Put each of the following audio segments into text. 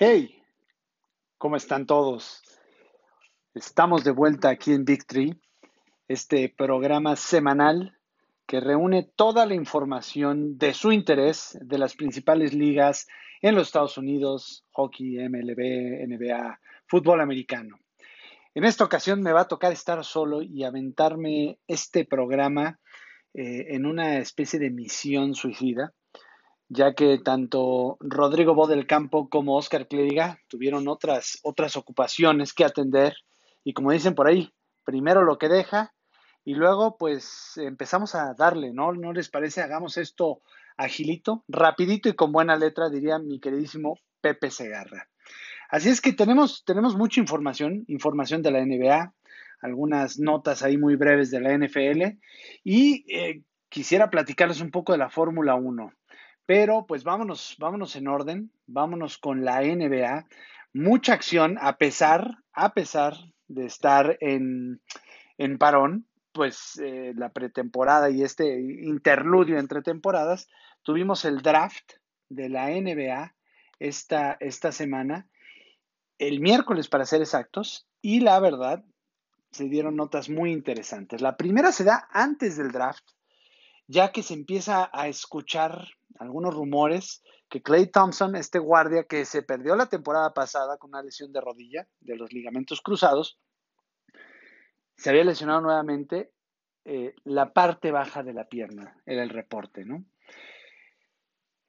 Hey, ¿cómo están todos? Estamos de vuelta aquí en Victory, este programa semanal que reúne toda la información de su interés de las principales ligas en los Estados Unidos, hockey, MLB, NBA, fútbol americano. En esta ocasión me va a tocar estar solo y aventarme este programa eh, en una especie de misión suicida ya que tanto Rodrigo Bo del Campo como Oscar Clériga tuvieron otras, otras ocupaciones que atender y como dicen por ahí, primero lo que deja y luego pues empezamos a darle, ¿no? ¿No les parece? Hagamos esto agilito, rapidito y con buena letra, diría mi queridísimo Pepe Segarra. Así es que tenemos, tenemos mucha información, información de la NBA, algunas notas ahí muy breves de la NFL y eh, quisiera platicarles un poco de la Fórmula 1. Pero pues vámonos, vámonos en orden, vámonos con la NBA. Mucha acción a pesar, a pesar de estar en, en parón, pues eh, la pretemporada y este interludio entre temporadas, tuvimos el draft de la NBA esta, esta semana, el miércoles para ser exactos, y la verdad, se dieron notas muy interesantes. La primera se da antes del draft, ya que se empieza a escuchar algunos rumores que Clay Thompson, este guardia que se perdió la temporada pasada con una lesión de rodilla, de los ligamentos cruzados, se había lesionado nuevamente eh, la parte baja de la pierna, era el reporte, ¿no?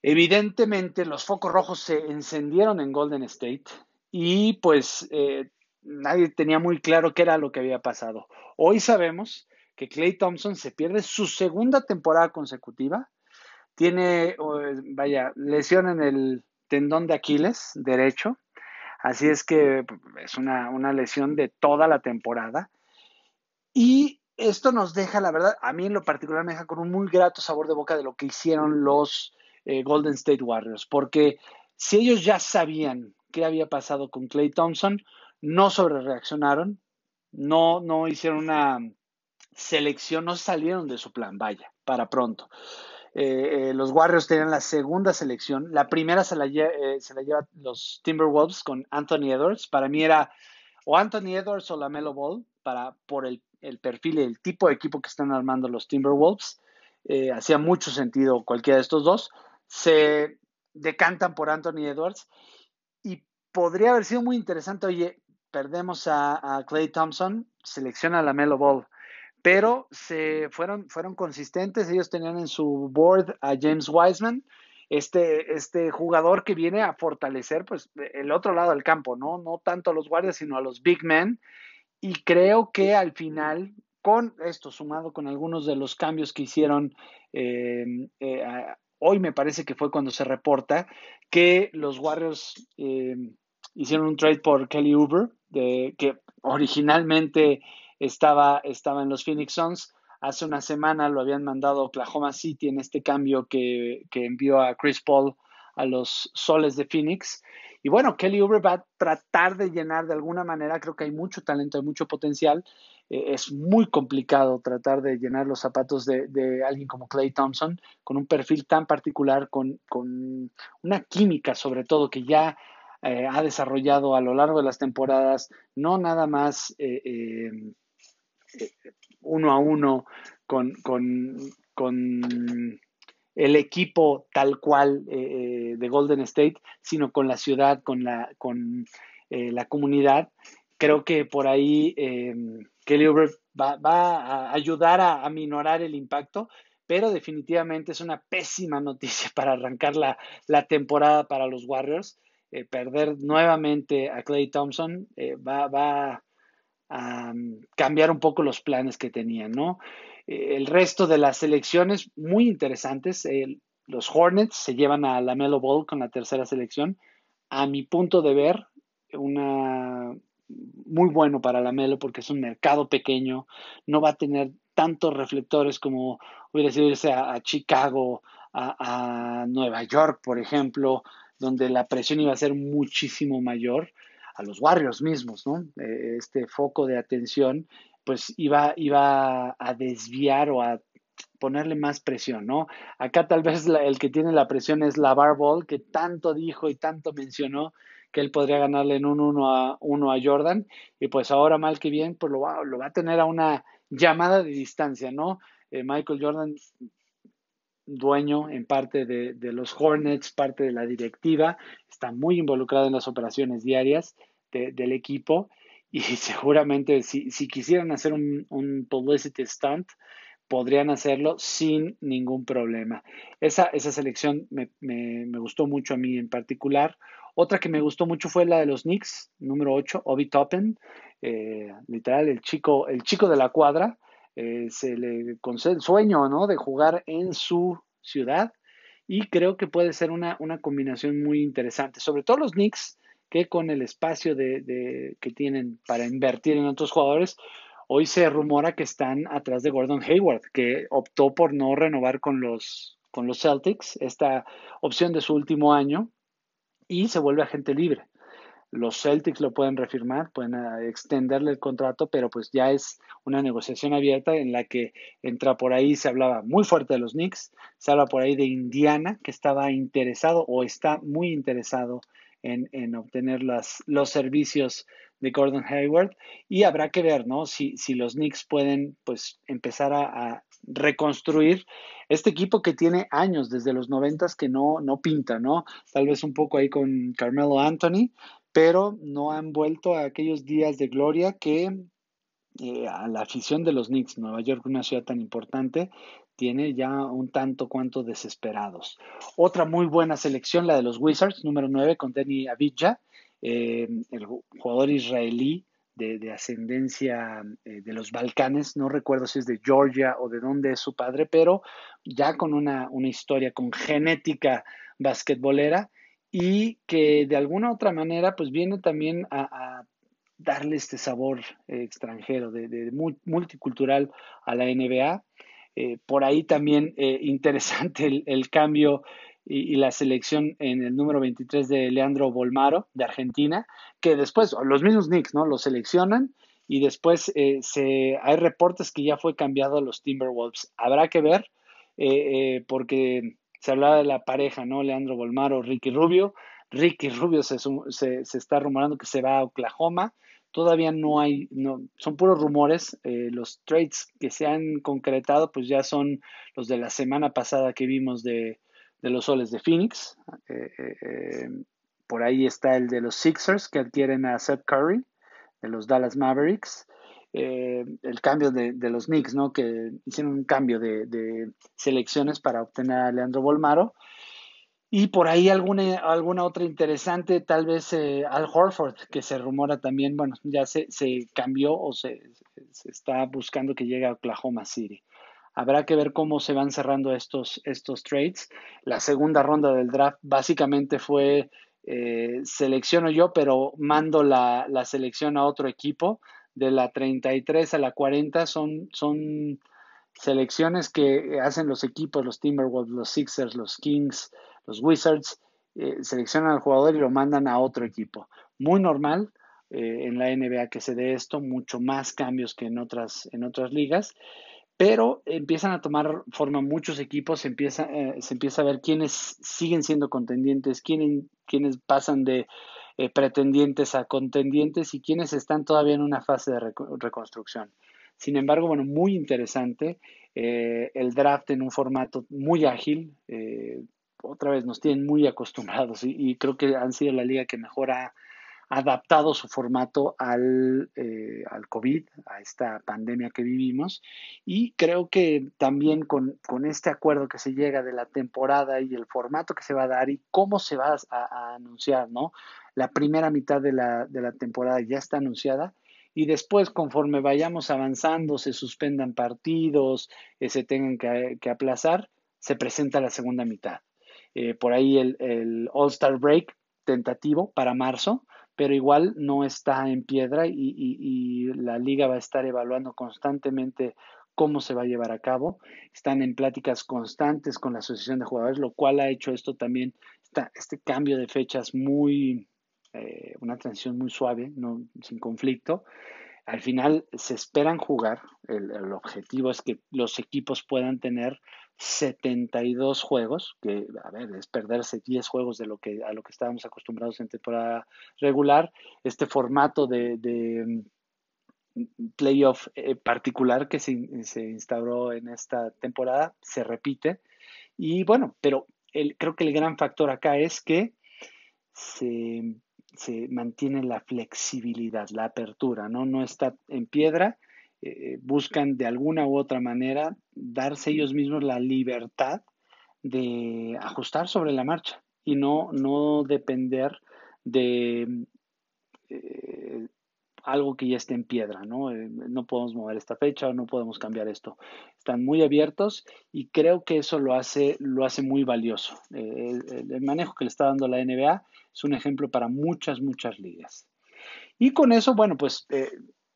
Evidentemente los focos rojos se encendieron en Golden State y pues eh, nadie tenía muy claro qué era lo que había pasado. Hoy sabemos que Clay Thompson se pierde su segunda temporada consecutiva tiene, vaya, lesión en el tendón de Aquiles derecho. Así es que es una, lesión de toda la temporada. Y esto nos deja, la verdad, a mí en lo particular me deja con un muy grato sabor de boca de lo que hicieron los eh, Golden State Warriors. Porque si ellos ya sabían qué había pasado con Clay Thompson, no sobre reaccionaron, no, no hicieron una selección, no salieron de su plan, vaya, para pronto. Eh, eh, los Warriors tenían la segunda selección. La primera se la, eh, se la lleva los Timberwolves con Anthony Edwards. Para mí era o Anthony Edwards o la Melo Ball para, por el, perfil y el tipo de equipo que están armando los Timberwolves. hacía mucho sentido cualquiera de estos dos. Se decantan por Anthony Edwards y podría haber sido muy interesante. Oye, perdemos a, a Clay Thompson, selecciona a la Melo Ball pero se fueron, fueron consistentes. Ellos tenían en su board a James Wiseman, este, este jugador que viene a fortalecer pues, el otro lado del campo, ¿no? No tanto a los guardias, sino a los big men. Y creo que al final, con esto sumado con algunos de los cambios que hicieron, eh, eh, hoy me parece que fue cuando se reporta que los Warriors eh, hicieron un trade por Kelly Uber, de, que originalmente estaba, estaba en los Phoenix Suns. Hace una semana lo habían mandado Oklahoma City en este cambio que, envió a Chris Paul a los Soles de Phoenix. Y bueno, Kelly Oubre va a tratar de llenar de alguna manera, creo que hay mucho talento, hay mucho potencial. Eh, es muy complicado tratar de llenar los zapatos de, alguien como Clay Thompson, con un perfil tan particular, con, con una química sobre todo que ya eh, ha desarrollado a lo largo de las temporadas, no nada más eh, uno a uno con, el equipo tal cual eh, de Golden State, sino con la ciudad, con la, con, eh, la comunidad. Creo que por ahí eh, Kelly Oubre va, a ayudar a, a, minorar el impacto, pero definitivamente es una pésima noticia para arrancar la, temporada para los Warriors. perder nuevamente a Clay Thompson va, va, a cambiar un poco los planes que tenían, ¿no? El resto de las selecciones muy interesantes. los Hornets se llevan a la Melo Ball con la tercera selección. A mi punto de ver, una muy bueno para la Melo porque es un mercado pequeño, no va a tener tantos reflectores como hubiera sido irse a, Chicago, a, Nueva York, por ejemplo, donde la presión iba a ser muchísimo mayor a los Warriors mismos, ¿no? Eh, este foco de atención, pues iba, iba a desviar o a ponerle más presión, ¿no? Acá tal vez el que tiene la presión es la Ball, que tanto dijo y tanto mencionó que él podría ganarle en un 1 a, 1 a Jordan. Y pues ahora, mal que bien, pues lo va, lo va a tener a una llamada de distancia, ¿no? Eh, Michael Jordan, dueño en parte de, los Hornets, parte de la directiva, está muy involucrado en las operaciones diarias del equipo y seguramente si, si quisieran hacer un, un, publicity stunt, podrían hacerlo sin ningún problema. Esa, esa selección me, me, me, gustó mucho a mí en particular. Otra que me gustó mucho fue la de los Knicks, número 8, Obi Toppen, eh, literal, el chico, el chico de la cuadra. Eh, se le concede el sueño ¿no? de jugar en su ciudad y creo que puede ser una, una combinación muy interesante, sobre todo los Knicks que con el espacio de, que tienen para invertir en otros jugadores, hoy se rumora que están atrás de Gordon Hayward, que optó por no renovar con los, con los Celtics, esta opción de su último año, y se vuelve agente libre. Los Celtics lo pueden refirmar, pueden ah, extenderle el contrato, pero pues ya es una negociación abierta en la que entra por ahí, se hablaba muy fuerte de los Knicks, se habla por ahí de Indiana, que estaba interesado o está muy interesado en, obtener los servicios de Gordon Hayward y habrá que ver, ¿no? Si, si los Knicks pueden, pues, empezar a, reconstruir este equipo que tiene años, desde los noventas, que no, no pinta, ¿no? Tal vez un poco ahí con Carmelo Anthony, pero no han vuelto a aquellos días de gloria que eh, a la afición de los Knicks, Nueva York, una ciudad tan importante, tiene ya un tanto cuanto desesperados. Otra muy buena selección, la de los Wizards, número 9, con Denny Avija, eh, el jugador israelí de, ascendencia eh, de los Balcanes, no recuerdo si es de Georgia o de dónde es su padre, pero ya con una, historia, con genética basquetbolera y que de alguna otra manera pues viene también a, darle este sabor eh, extranjero, de, multicultural a la NBA. Eh, por ahí también eh, interesante el, cambio y, la selección en el número 23 de Leandro Bolmaro, de Argentina, que después, los mismos Knicks, ¿no? Lo seleccionan y después eh, se, hay reportes que ya fue cambiado a los Timberwolves. Habrá que ver, porque se hablaba de la pareja, ¿no? Leandro Bolmaro, Ricky Rubio. Ricky Rubio se, se, se está rumorando que se va a Oklahoma. Todavía no hay, no, son puros rumores. Eh, los trades que se han concretado, pues ya son los de la semana pasada que vimos de, los soles de Phoenix. Eh, eh, por ahí está el de los Sixers que adquieren a Seth Curry, de los Dallas Mavericks. el cambio de, los Knicks, ¿no? Que hicieron un cambio de, de selecciones para obtener a Leandro Bolmaro. Y por ahí alguna, alguna otra interesante, tal vez eh, Al Horford, que se rumora también, bueno, ya se, se cambió o se, se, está buscando que llegue a Oklahoma City. Habrá que ver cómo se van cerrando estos, estos trades. La segunda ronda del draft básicamente fue eh, selecciono yo, pero mando la, la, selección a otro equipo. De la 33 a la 40 son, son selecciones que hacen los equipos, los Timberwolves, los Sixers, los Kings, los Wizards eh, seleccionan al jugador y lo mandan a otro equipo. Muy normal eh, en la NBA que se dé esto, mucho más cambios que en otras, en otras ligas, pero empiezan a tomar forma muchos equipos, se empieza, eh, se empieza a ver quiénes siguen siendo contendientes, quiénes, pasan de pretendientes a contendientes y quiénes están todavía en una fase de reconstrucción. Sin embargo, bueno, muy interesante. el draft en un formato muy ágil, otra vez nos tienen muy acostumbrados y, creo que han sido la liga que mejor ha adaptado su formato al, eh, al COVID, a esta pandemia que vivimos. Y creo que también con, este acuerdo que se llega de la temporada y el formato que se va a dar y cómo se va a, anunciar, ¿no? La primera mitad de la, de la temporada ya está anunciada y después conforme vayamos avanzando, se suspendan partidos, eh, se tengan que aplazar, se presenta la segunda mitad. Eh, por ahí el, All-Star Break tentativo para marzo, pero igual no está en piedra y, la liga va a estar evaluando constantemente cómo se va a llevar a cabo. Están en pláticas constantes con la Asociación de Jugadores, lo cual ha hecho esto también, este cambio de fechas muy, eh, una transición muy suave, no, sin conflicto. al final se esperan jugar, el, el, objetivo es que los equipos puedan tener 72 juegos, que a ver, es perderse 10 juegos de lo que, a lo que estábamos acostumbrados en temporada regular. Este formato de, de mm, playoff eh, particular que se, se, instauró en esta temporada se repite. Y bueno, pero el, creo que el gran factor acá es que se, se mantiene la flexibilidad, la apertura, ¿no? No está en piedra eh, buscan de alguna u otra manera darse ellos mismos la libertad de ajustar sobre la marcha y no, no depender de eh, algo que ya esté en piedra, ¿no? Eh, no podemos mover esta fecha o no podemos cambiar esto. Están muy abiertos y creo que eso lo hace, lo hace muy valioso. el, el, manejo que le está dando la NBA es un ejemplo para muchas, muchas ligas. Y con eso, bueno, pues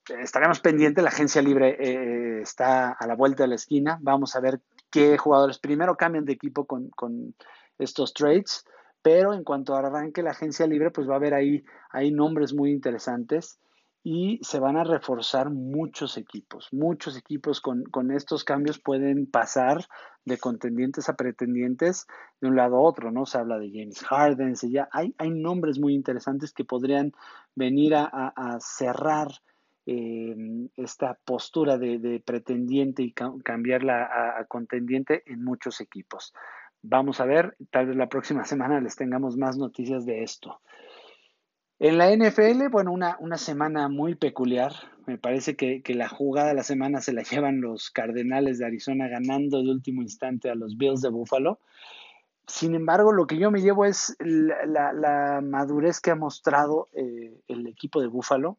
estaremos pendientes, la agencia libre eh, está a la vuelta de la esquina, vamos a ver qué jugadores primero cambian de equipo con, con, estos trades, pero en cuanto arranque la agencia libre, pues va a haber ahí, hay nombres muy interesantes y se van a reforzar muchos equipos, muchos equipos con, con estos cambios pueden pasar de contendientes a pretendientes de un lado a otro, ¿no? Se habla de James Harden, ya hay, hay nombres muy interesantes que podrían venir a, a cerrar eh, esta postura de, pretendiente y cambiarla a, contendiente en muchos equipos. Vamos a ver, tal vez la próxima semana les tengamos más noticias de esto. En la NFL, bueno, una, una semana muy peculiar. Me parece que, la jugada de la semana se la llevan los Cardenales de Arizona ganando de último instante a los Bills de Buffalo. Sin embargo, lo que yo me llevo es la madurez que ha mostrado eh, el equipo de Buffalo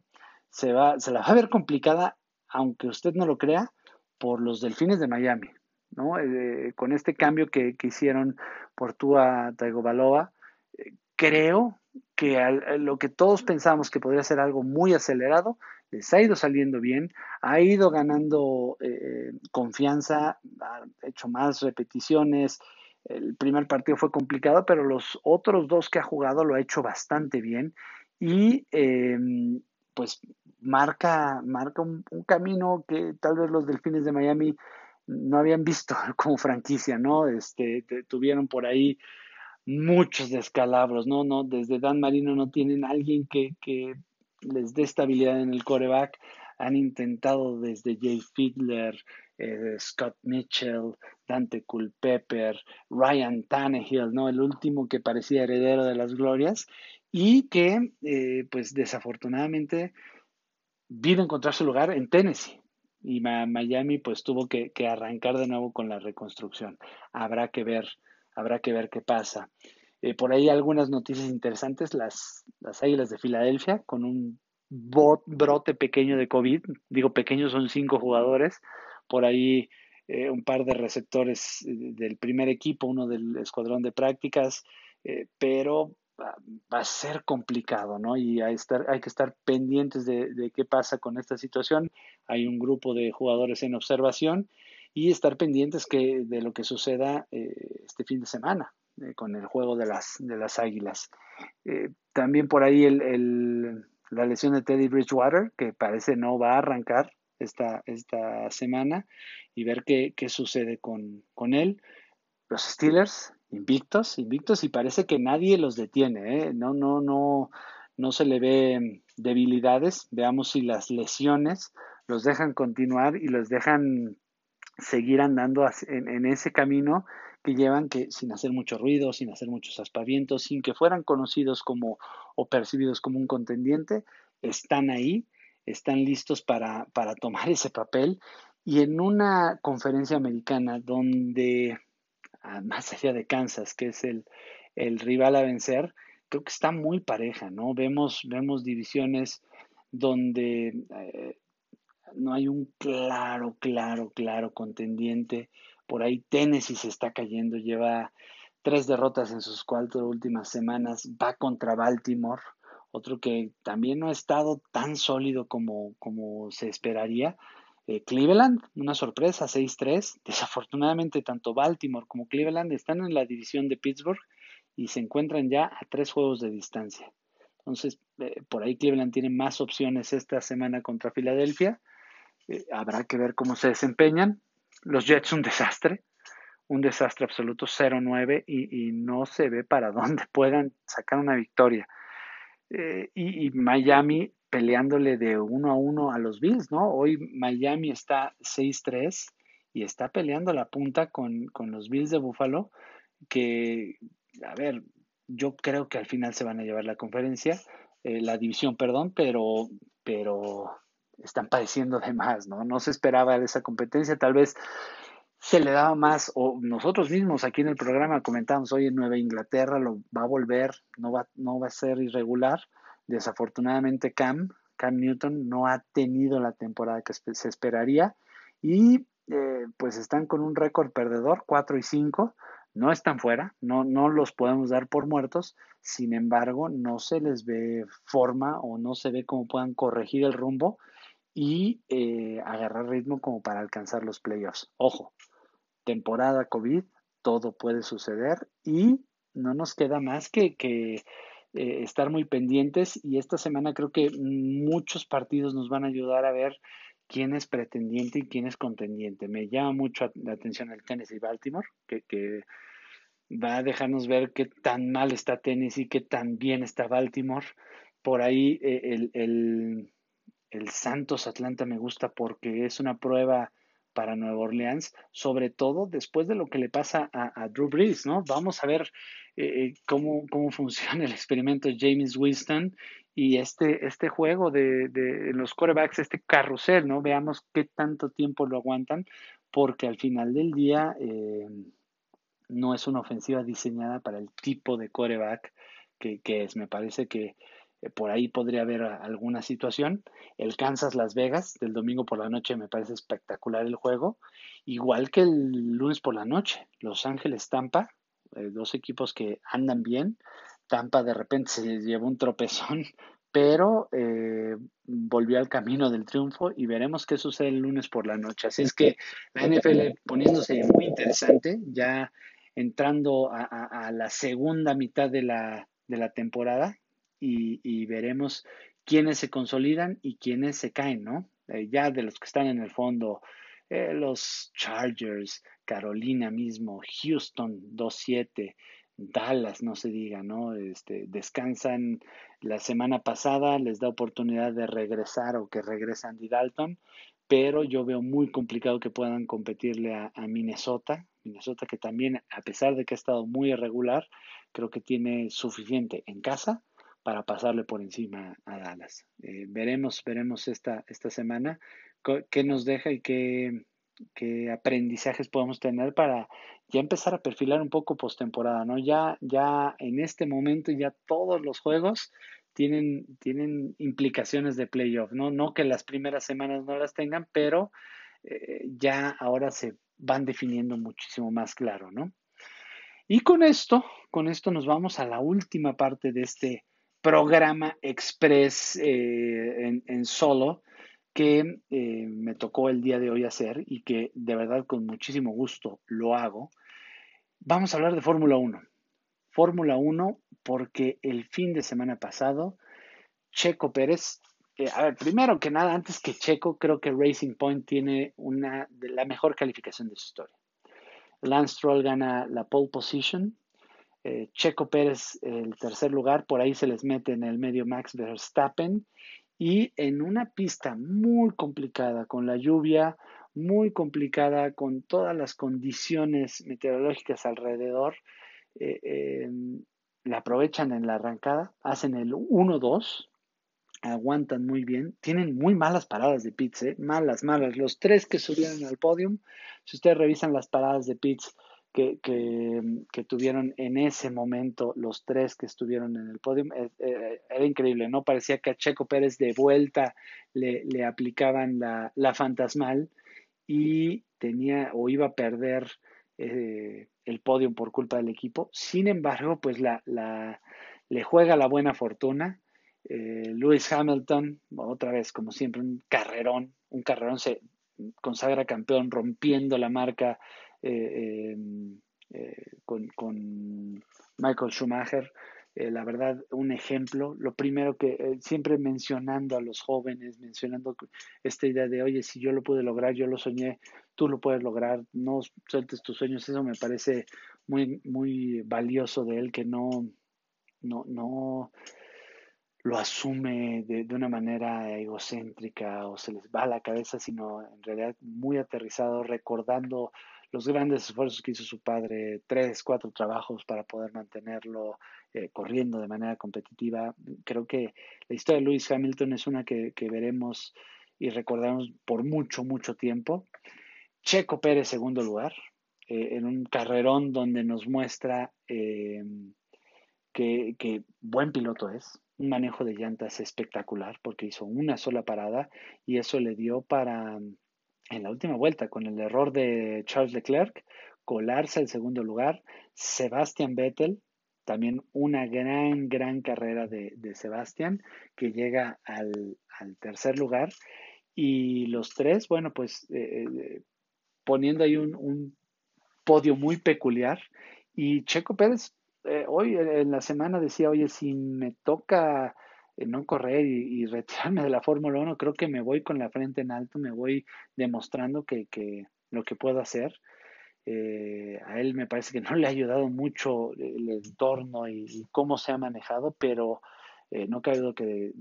se, va, se la va a ver complicada, aunque usted no lo crea, por los Delfines de Miami, ¿no? Eh, con este cambio que, que, hicieron por Tua Tagovailoa, eh, creo que lo que todos pensamos que podría ser algo muy acelerado, les ha ido saliendo bien, ha ido ganando eh, confianza, ha hecho más repeticiones. El primer partido fue complicado, pero los otros dos que ha jugado lo ha hecho bastante bien. Y eh, pues marca, marca un, camino que tal vez los delfines de Miami no habían visto como franquicia, ¿no? Este, tuvieron por ahí muchos descalabros, ¿no? no Desde Dan Marino no tienen alguien que, que les dé estabilidad en el coreback. Han intentado desde Jay Fiedler, eh, Scott Mitchell, Dante Culpepper, Ryan Tannehill, ¿no? El último que parecía heredero de las glorias y que, eh, pues desafortunadamente, vino a encontrar su lugar en Tennessee. Y Miami pues tuvo que, arrancar de nuevo con la reconstrucción. Habrá que ver, habrá que ver qué pasa. Eh, por ahí algunas noticias interesantes, las, las Águilas de Filadelfia con un brote pequeño de COVID, digo pequeños son cinco jugadores, por ahí eh, un par de receptores del primer equipo, uno del escuadrón de prácticas, pero va a ser complicado, ¿no? Y hay, que estar pendientes de, qué pasa con esta situación. Hay un grupo de jugadores en observación y estar pendientes de lo que suceda eh, este fin de semana eh, con el juego de las, águilas. Eh, también por ahí la lesión de Teddy Bridgewater, que parece no va a arrancar esta, semana, y ver qué, sucede con él. Los Steelers invictos, invictos y parece que nadie los detiene, ¿eh? no, no, no, no se le ve debilidades. Veamos si las lesiones los dejan continuar y los dejan seguir andando en, en ese camino que llevan que sin hacer mucho ruido, sin hacer muchos aspavientos, sin que fueran conocidos como o percibidos como un contendiente, están ahí, están listos para, para tomar ese papel. Y en una conferencia americana donde más allá de Kansas, que es el, el, rival a vencer, creo que está muy pareja, ¿no? Vemos, vemos divisiones donde eh, no hay un claro, claro, claro contendiente. Por ahí Tennessee se está cayendo, lleva tres derrotas en sus cuatro últimas semanas, va contra Baltimore, otro que también no ha estado tan sólido como, como se esperaría. Eh, Cleveland, una sorpresa, 6-3. Desafortunadamente, tanto Baltimore como Cleveland están en la división de Pittsburgh y se encuentran ya a tres juegos de distancia. Entonces, eh, por ahí Cleveland tiene más opciones esta semana contra Filadelfia. Eh, habrá que ver cómo se desempeñan. Los Jets un desastre, un desastre absoluto, 0-9 y, no se ve para dónde puedan sacar una victoria. Y, Miami peleándole de uno a uno a los Bills, ¿no? Hoy Miami está 6-3 y está peleando la punta con, con los Bills de Buffalo, que, a ver, yo creo que al final se van a llevar la conferencia, eh, la división, perdón, pero, pero están padeciendo de más, ¿no? No se esperaba esa competencia, tal vez se le daba más, o nosotros mismos aquí en el programa comentamos, hoy en Nueva Inglaterra lo va a volver, no va, no va a ser irregular. Desafortunadamente Cam, Cam Newton no ha tenido la temporada que se esperaría y eh, pues están con un récord perdedor, 4 y 5, no están fuera, no, no los podemos dar por muertos, sin embargo, no se les ve forma o no se ve cómo puedan corregir el rumbo y eh, agarrar ritmo como para alcanzar los playoffs. Ojo, temporada COVID, todo puede suceder y no nos queda más que, que eh, estar muy pendientes y esta semana creo que muchos partidos nos van a ayudar a ver quién es pretendiente y quién es contendiente. Me llama mucho la atención el Tennessee Baltimore, que, que va a dejarnos ver qué tan mal está Tennessee, qué tan bien está Baltimore. Por ahí eh, el, el, el, Santos Atlanta me gusta porque es una prueba para Nueva Orleans, sobre todo después de lo que le pasa a, Drew Brees, ¿no? Vamos a ver eh, eh, cómo, cómo funciona el experimento James Winston y este, este juego de, de los quarterbacks, este carrusel, ¿no? Veamos qué tanto tiempo lo aguantan, porque al final del día no es una ofensiva diseñada para el tipo de coreback que, es. Me parece que eh, por ahí podría haber alguna situación. El Kansas Las Vegas del domingo por la noche me parece espectacular el juego. Igual que el lunes por la noche. Los Ángeles Tampa, eh, dos equipos que andan bien. Tampa de repente se llevó un tropezón, pero eh, volvió al camino del triunfo y veremos qué sucede el lunes por la noche. Así es que la NFL poniéndose muy interesante, ya entrando a, la segunda mitad de la, temporada y, veremos quiénes se consolidan y quiénes se caen, ¿no? Eh, ya de los que están en el fondo, eh, los Chargers, Carolina mismo, Houston 2-7, Dallas, no se diga, ¿no? Este, descansan la semana pasada, les da oportunidad de regresar o que regresan Andy Dalton, pero yo veo muy complicado que puedan competirle a, Minnesota. Minnesota que también, a pesar de que ha estado muy irregular, creo que tiene suficiente en casa para pasarle por encima a Dallas. Eh, veremos, veremos esta, esta semana qué nos deja y qué, qué aprendizajes podemos tener para ya empezar a perfilar un poco postemporada, ¿no? Ya, ya en este momento ya todos los juegos tienen, tienen implicaciones de playoff, ¿no? No que las primeras semanas no las tengan, pero eh, ya ahora se van definiendo muchísimo más claro, ¿no? Y con esto, con esto nos vamos a la última parte de este programa express eh, en, solo que eh, me tocó el día de hoy hacer y que de verdad con muchísimo gusto lo hago. Vamos a hablar de Fórmula 1. Fórmula 1 porque el fin de semana pasado Checo Pérez, eh, a ver, primero que nada, antes que Checo, creo que Racing Point tiene una de la mejor calificación de su historia. Lance Stroll gana la pole position, eh, Checo Pérez el tercer lugar, por ahí se les mete en el medio Max Verstappen y en una pista muy complicada con la lluvia, muy complicada con todas las condiciones meteorológicas alrededor, eh, la aprovechan en la arrancada, hacen el 1-2, aguantan muy bien, tienen muy malas paradas de pits, ¿eh? malas, malas. Los tres que subieron al podium, si ustedes revisan las paradas de pits que, que, tuvieron en ese momento, los tres que estuvieron en el podium, eh, eh, era increíble, ¿no? Parecía que a Checo Pérez de vuelta le, le aplicaban la, la, fantasmal y tenía o iba a perder eh, el podio por culpa del equipo. Sin embargo, pues la, la, le juega la buena fortuna. Lewis Hamilton, otra vez, como siempre, un carrerón, un carrerón se consagra campeón rompiendo la marca eh, con, con, Michael Schumacher. eh, la verdad, un ejemplo. Lo primero que eh, siempre mencionando a los jóvenes, mencionando esta idea de, oye, si yo lo pude lograr, yo lo soñé, tú lo puedes lograr, no sueltes tus sueños, eso me parece muy, muy valioso de él, que no, no, no lo asume de, de, una manera egocéntrica o se les va a la cabeza, sino en realidad muy aterrizado, recordando los grandes esfuerzos que hizo su padre, tres, cuatro trabajos para poder mantenerlo eh, corriendo de manera competitiva. Creo que la historia de Lewis Hamilton es una que, veremos y recordaremos por mucho, mucho tiempo. Checo Pérez, segundo lugar, eh, en un carrerón donde nos muestra eh, que, que, buen piloto es, un manejo de llantas espectacular porque hizo una sola parada y eso le dio para en la última vuelta con el error de Charles Leclerc, colarse al segundo lugar. Sebastian Vettel, también una gran, gran carrera de, de Sebastian, que llega al, tercer lugar. Y los tres, bueno, pues eh, eh, poniendo ahí un, podio muy peculiar. Y Checo Pérez, eh, hoy en la semana decía, oye, si me toca no correr y, retirarme de la Fórmula 1, creo que me voy con la frente en alto, me voy demostrando que, que lo que puedo hacer. Eh, a él me parece que no le ha ayudado mucho el entorno y, cómo se ha manejado, pero eh, no cabe duda que,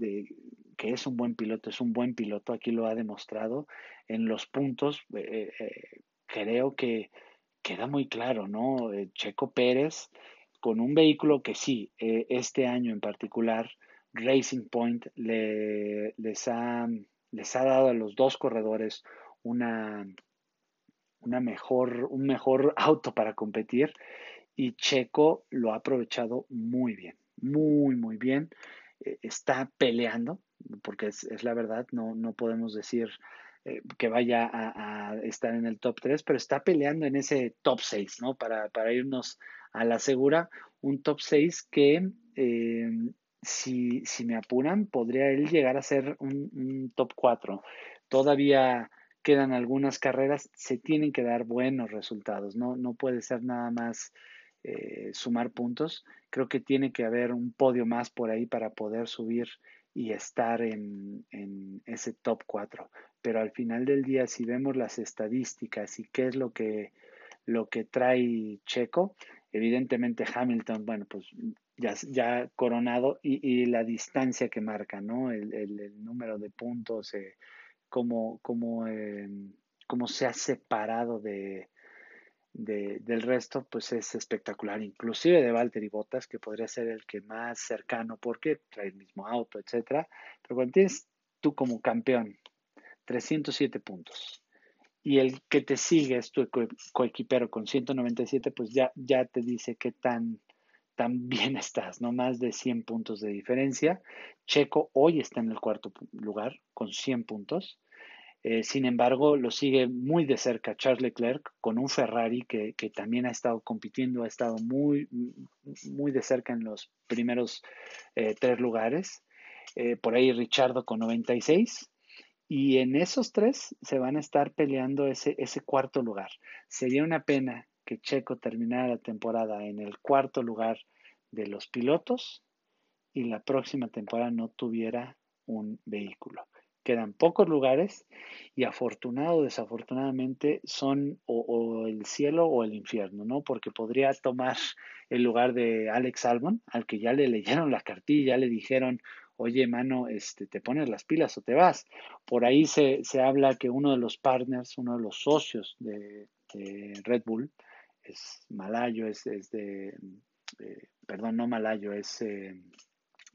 que es un buen piloto, es un buen piloto, aquí lo ha demostrado en los puntos. Eh, creo que queda muy claro, ¿no? Checo Pérez con un vehículo que sí, este año en particular, Racing Point le, les, ha, les ha dado a los dos corredores una, una mejor, un mejor auto para competir y Checo lo ha aprovechado muy bien, muy, muy bien. Eh, está peleando, porque es, la verdad, no, no podemos decir eh, que vaya a, estar en el top 3, pero está peleando en ese top 6, ¿no? Para, para irnos a la segura, un top 6 que eh, si, me apuran, podría él llegar a ser un, top 4. Todavía quedan algunas carreras, se tienen que dar buenos resultados, no, no puede ser nada más eh, sumar puntos. Creo que tiene que haber un podio más por ahí para poder subir y estar en, en, ese top 4. Pero al final del día, si vemos las estadísticas y qué es lo que, lo que trae Checo, evidentemente Hamilton, bueno, pues ya, ya coronado y, la distancia que marca, ¿no? El, el, número de puntos, eh, cómo, eh, cómo, se ha separado de, de, del resto, pues es espectacular, inclusive de Valtteri Bottas, que podría ser el que más cercano, porque trae el mismo auto, etcétera. Pero cuando tienes tú como campeón 307 puntos y el que te sigue es tu coequipero con 197, pues ya, ya te dice qué tan también estás, no más de 100 puntos de diferencia. Checo hoy está en el cuarto lugar con 100 puntos. Eh, sin embargo, lo sigue muy de cerca Charles Leclerc con un Ferrari que, también ha estado compitiendo, ha estado muy, muy de cerca en los primeros eh, tres lugares. Eh, por ahí Richardo con 96. Y en esos tres se van a estar peleando ese, ese cuarto lugar. Sería una pena que Checo terminara la temporada en el cuarto lugar de los pilotos y la próxima temporada no tuviera un vehículo. Quedan pocos lugares y afortunado o desafortunadamente son o, el cielo o el infierno, ¿no? Porque podría tomar el lugar de Alex Albon, al que ya le leyeron la cartilla, ya le dijeron, oye, mano, este, te pones las pilas o te vas. Por ahí se, se habla que uno de los partners, uno de los socios de Red Bull, es malayo, es, de, eh, perdón, no malayo, es eh,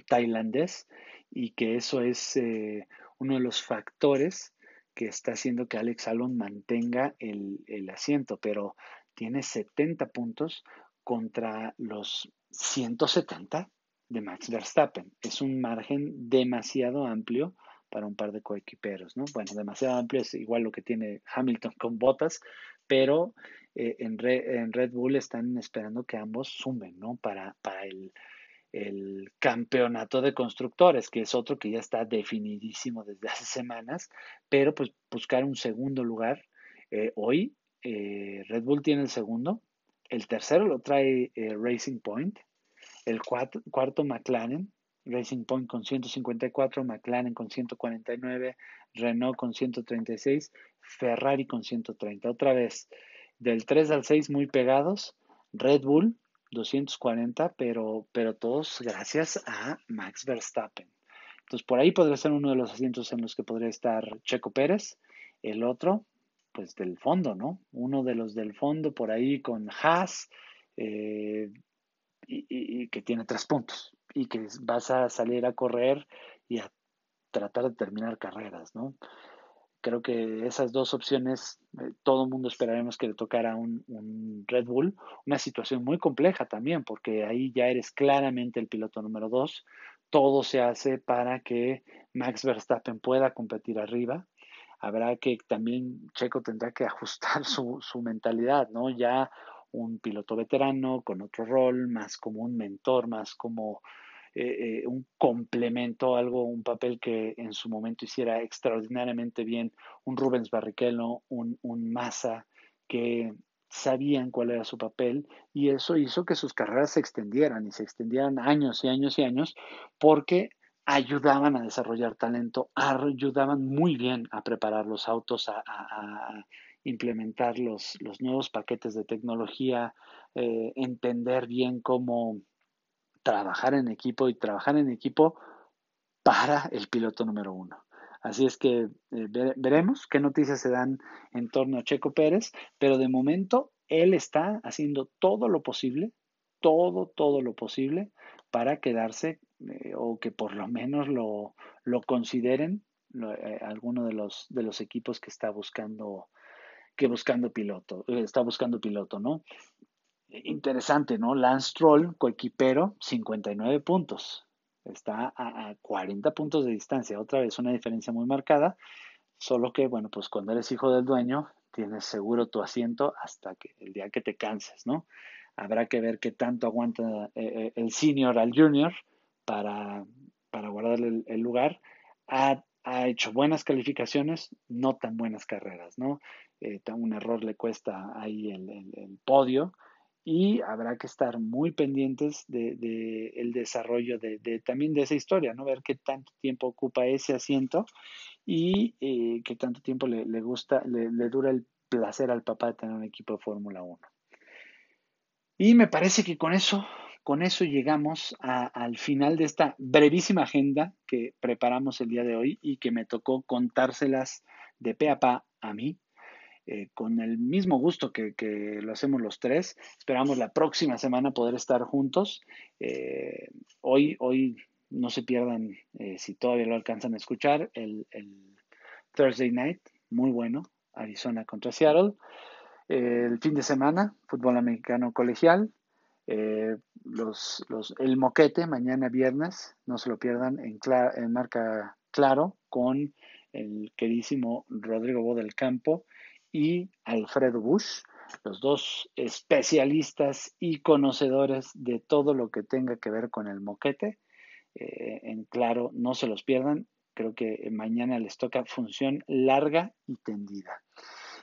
tailandés y que eso es eh, uno de los factores que está haciendo que Alex Albon mantenga el, el asiento, pero tiene 70 puntos contra los 170 de Max Verstappen. Es un margen demasiado amplio para un par de coequiperos, ¿no? Bueno, demasiado amplio es igual lo que tiene Hamilton con botas, pero eh, en, Red Bull están esperando que ambos sumen, ¿no? Para, el, campeonato de constructores, que es otro que ya está definidísimo desde hace semanas, pero pues buscar un segundo lugar. Eh, hoy eh, Red Bull tiene el segundo, el tercero lo trae Racing Point, El cuarto, McLaren, Racing Point con 154, McLaren con 149, Renault con 136, Ferrari con 130. Otra vez, del 3 al 6 muy pegados, Red Bull 240, pero, pero todos gracias a Max Verstappen. Entonces, por ahí podría ser uno de los asientos en los que podría estar Checo Pérez. El otro, pues del fondo, ¿no? Uno de los del fondo por ahí con Haas, eh, y, que tiene tres puntos, y que vas a salir a correr y a tratar de terminar carreras, ¿no? Creo que esas dos opciones, eh, todo el mundo esperaremos que le tocara un, un Red Bull, una situación muy compleja también, porque ahí ya eres claramente el piloto número dos, todo se hace para que Max Verstappen pueda competir arriba. Habrá que también Checo tendrá que ajustar su, mentalidad, ¿no? Ya un piloto veterano con otro rol, más como un mentor, más como eh, eh, un complemento, algo, un papel que en su momento hiciera extraordinariamente bien un Rubens Barrichello, un, un Massa, que sabían cuál era su papel y eso hizo que sus carreras se extendieran y se extendieran años y años y años porque ayudaban a desarrollar talento, ayudaban muy bien a preparar los autos, a, implementar los, los, nuevos paquetes de tecnología, eh, entender bien cómo trabajar en equipo y trabajar en equipo para el piloto número uno. Así es que eh, veremos qué noticias se dan en torno a Checo Pérez, pero de momento él está haciendo todo lo posible, todo, todo lo posible para quedarse eh, o que por lo menos lo, lo consideren eh, alguno de los, de los equipos que está buscando que buscando piloto, está buscando piloto, ¿no? Interesante, ¿no? Lance Stroll, coequipero, 59 puntos está a, 40 puntos de distancia, otra vez una diferencia muy marcada, solo que, bueno, pues cuando eres hijo del dueño, tienes seguro tu asiento hasta que el día que te canses, ¿no? Habrá que ver qué tanto aguanta eh, eh, el senior al junior para, para guardarle el, lugar. Ha, hecho buenas calificaciones, no tan buenas carreras, ¿no? Eh, un error le cuesta ahí el podio, y habrá que estar muy pendientes del de, el desarrollo de, también de esa historia, ¿no? Ver qué tanto tiempo ocupa ese asiento y eh, qué tanto tiempo le, gusta, le, dura el placer al papá de tener un equipo de Fórmula 1. Y me parece que con eso, con eso llegamos al final de esta brevísima agenda que preparamos el día de hoy y que me tocó contárselas de pe a pa a mí, eh, con el mismo gusto que, lo hacemos los tres. Esperamos la próxima semana poder estar juntos. Eh, hoy, hoy no se pierdan, eh, si todavía lo alcanzan a escuchar, el, Thursday Night, muy bueno, Arizona contra Seattle. el fin de semana, fútbol americano colegial. Los, el moquete, mañana viernes, no se lo pierdan en, en marca claro con el queridísimo Rodrigo Bo del Campo y Alfredo Bush, los dos especialistas y conocedores de todo lo que tenga que ver con el moquete. Eh, en claro, no se los pierdan. Creo que mañana les toca función larga y tendida.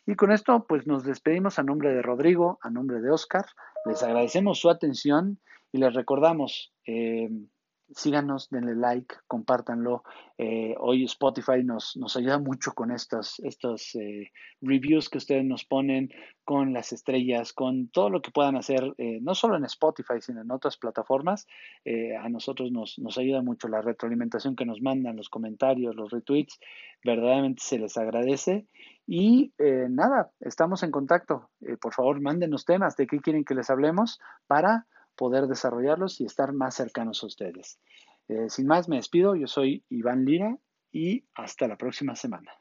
Y con esto, pues nos despedimos a nombre de Rodrigo, a nombre de Oscar. Les agradecemos su atención y les recordamos, eh, síganos, denle like, compártanlo. Eh, hoy Spotify nos, nos, ayuda mucho con estos, estos eh, reviews que ustedes nos ponen, con las estrellas, con todo lo que puedan hacer, eh, no solo en Spotify, sino en otras plataformas. a nosotros nos, nos ayuda mucho la retroalimentación que nos mandan, los comentarios, los retweets. Verdaderamente se les agradece. Y nada, estamos en contacto. por favor, mándenos temas de qué quieren que les hablemos para poder desarrollarlos y estar más cercanos a ustedes. Eh, sin más, me despido. Yo soy Iván Lira y hasta la próxima semana.